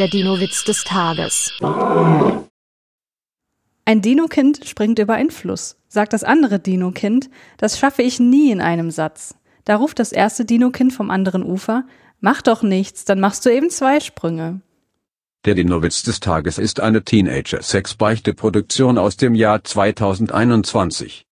Der Dino-Witz des Tages. Ein Dino-Kind springt über einen Fluss. Sagt das andere Dino-Kind, das schaffe ich nie in einem Satz. Da ruft das erste Dino-Kind vom anderen Ufer, mach doch nichts, dann machst du eben zwei Sprünge. Der Dino-Witz des Tages ist eine Teenager-Sex-Beichte-Produktion aus dem Jahr 2021.